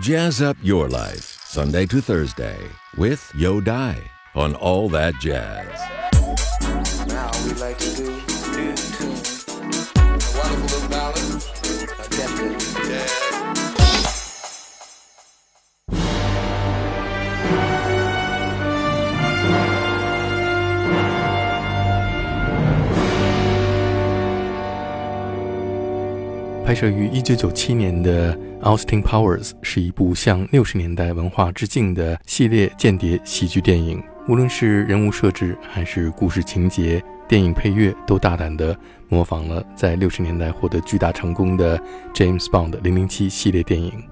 Jazz up your life, Sunday to Thursday, with Yo Dai on All That Jazz. Now we like to do in tune. A wonderful little ballad, attempted jazz. 拍摄于1997年的《 Austin Powers》是一部向六十年代文化致敬的系列间谍喜剧电影。无论是人物设置还是故事情节，电影配乐都大胆地模仿了在六十年代获得巨大成功的 James Bond 007系列电影。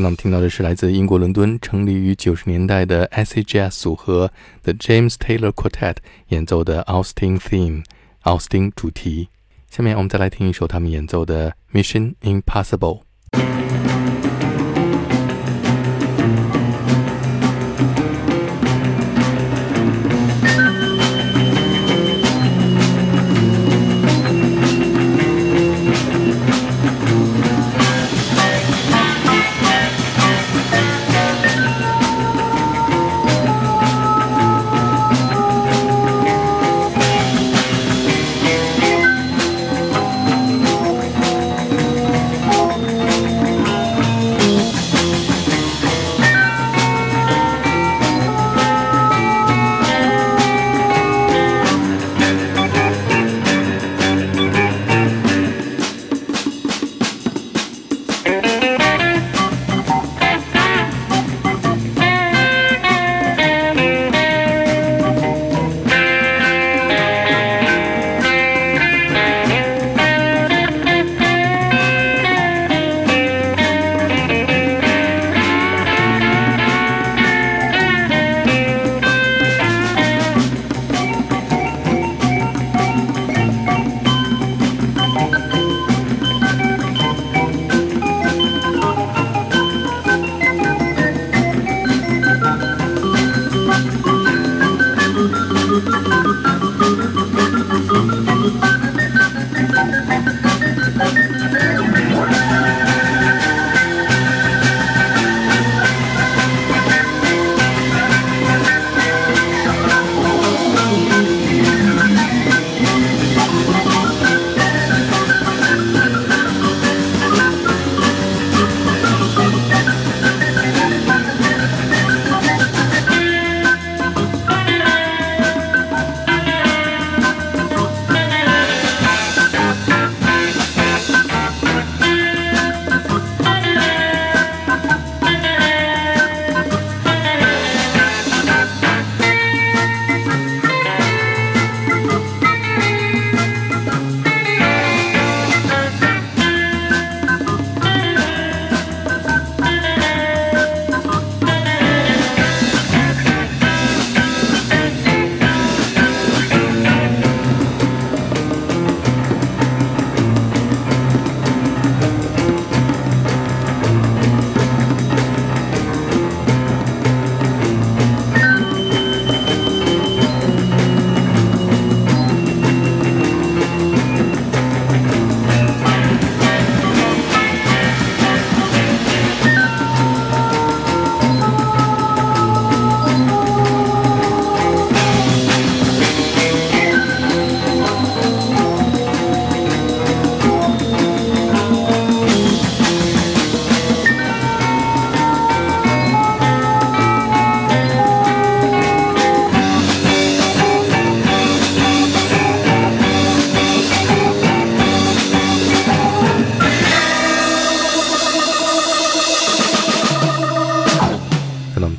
刚刚我们听到的是来自英国伦敦、成立于九十年代的 S A Jazz 组合 The James Taylor Quartet 演奏的 Austin Theme（ 奥斯汀主题）。下面我们再来听一首他们演奏的 Mission Impossible。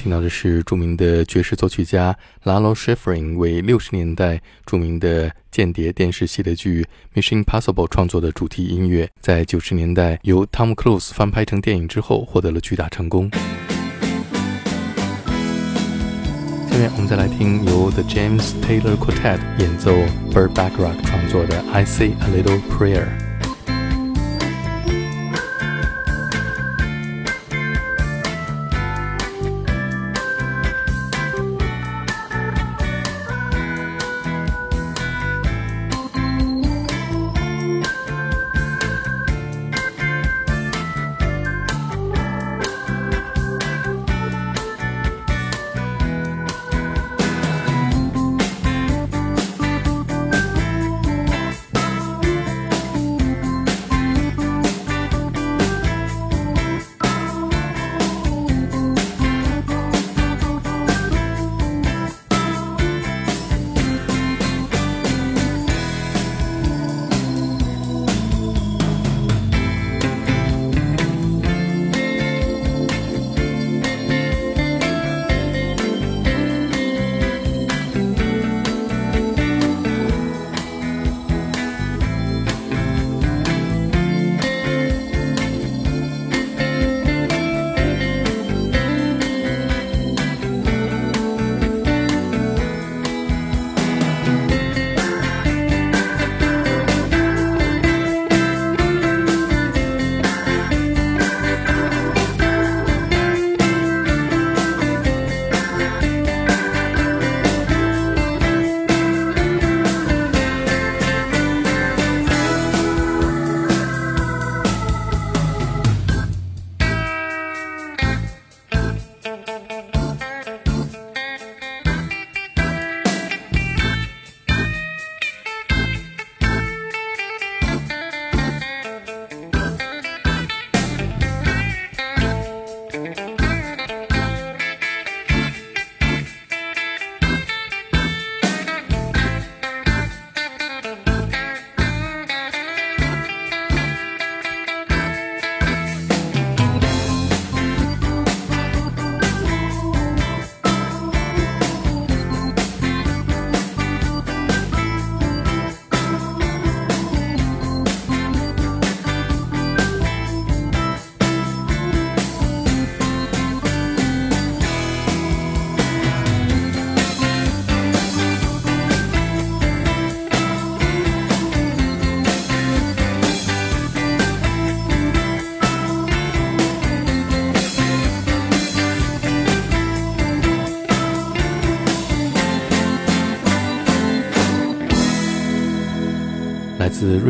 听到的是著名的爵士作曲家 Lalo Schifrin 为六十年代著名的间谍电视系列剧《Mission Impossible》创作的主题音乐，在九十年代由 Tom Cruise 翻拍成电影之后，获得了巨大成功。下面我们再来听由 The James Taylor Quartet 演奏 Burt Bacharach 创作的《I Say a Little Prayer》。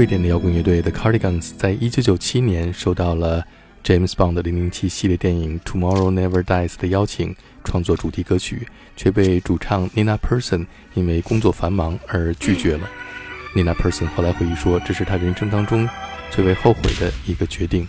瑞典的摇滚乐队 The Cardigans 在一九九七年收到了 James Bond 的零零七系列电影 Tomorrow Never Dies 的邀请，创作主题歌曲，却被主唱 Nina p e r s o n 因为工作繁忙而拒绝了。Nina p e r s o n 后来回忆说，这是他人生当中最为后悔的一个决定。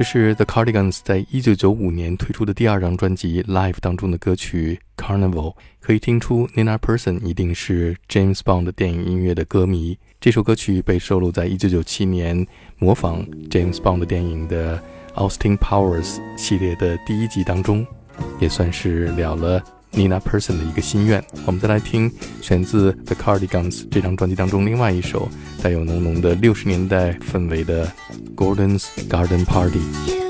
这是 The Cardigans 在一九九五年推出的第二张专辑《Live》当中的歌曲《Carnival》，可以听出 Nina Persson 一定是 James Bond 电影音乐的歌迷。这首歌曲被收录在一九九七年模仿 James Bond 电影的 Austin Powers 系列的第一集当中，也算是了了。Nina Person 的一个心愿，我们再来听选自 The Cardigans 这张专辑当中另外一首带有浓浓的六十年代氛围的 Gordon's Garden Party。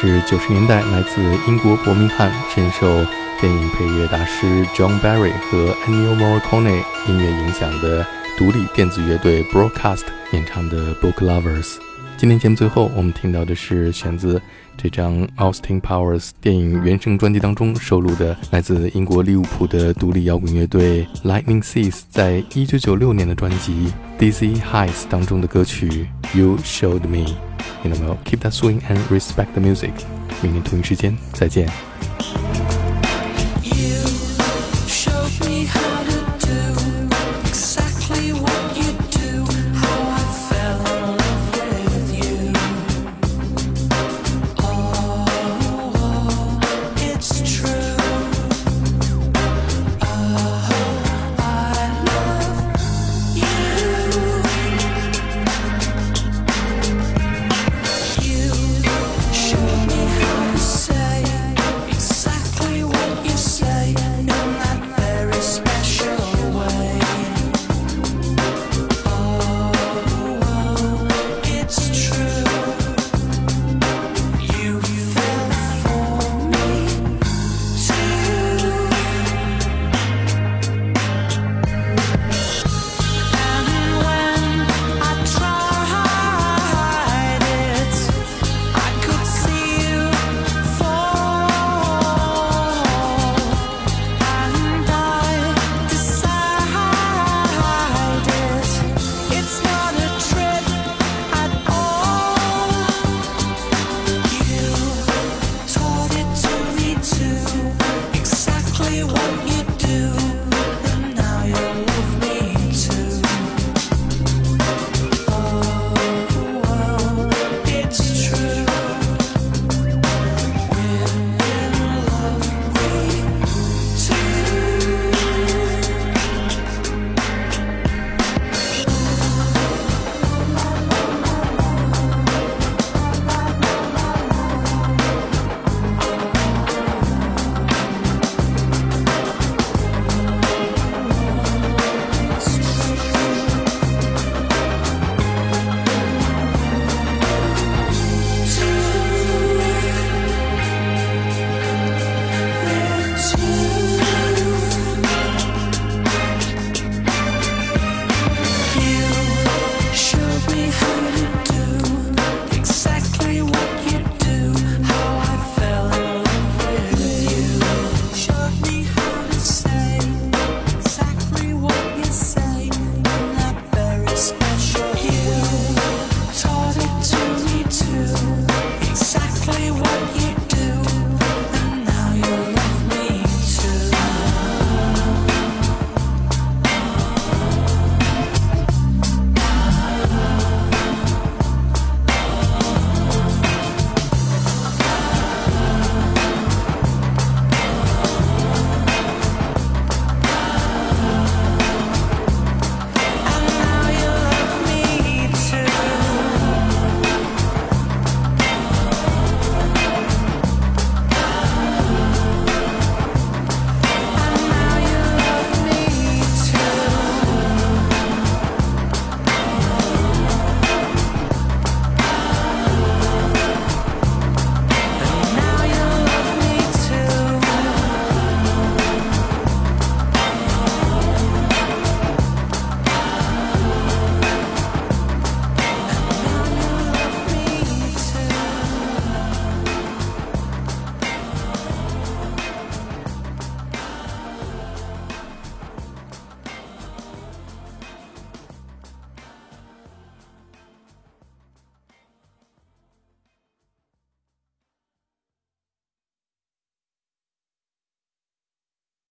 是九十年代来自英国伯明翰，深受电影配乐大师 John Barry 和 Ennio Morricone 音乐影响的独立电子乐队 Broadcast 演唱的《Book Lovers》。今天节目最后，我们听到的是选自这张 Austin Powers 电影原声专辑当中收录的来自英国利物浦的独立摇滚乐队 Lightning Seas 在一九九六年的专辑《Dizzy Heights》当中的歌曲《You Showed Me》。听到没有？Keep that swing and respect the music。明天同一时间再见。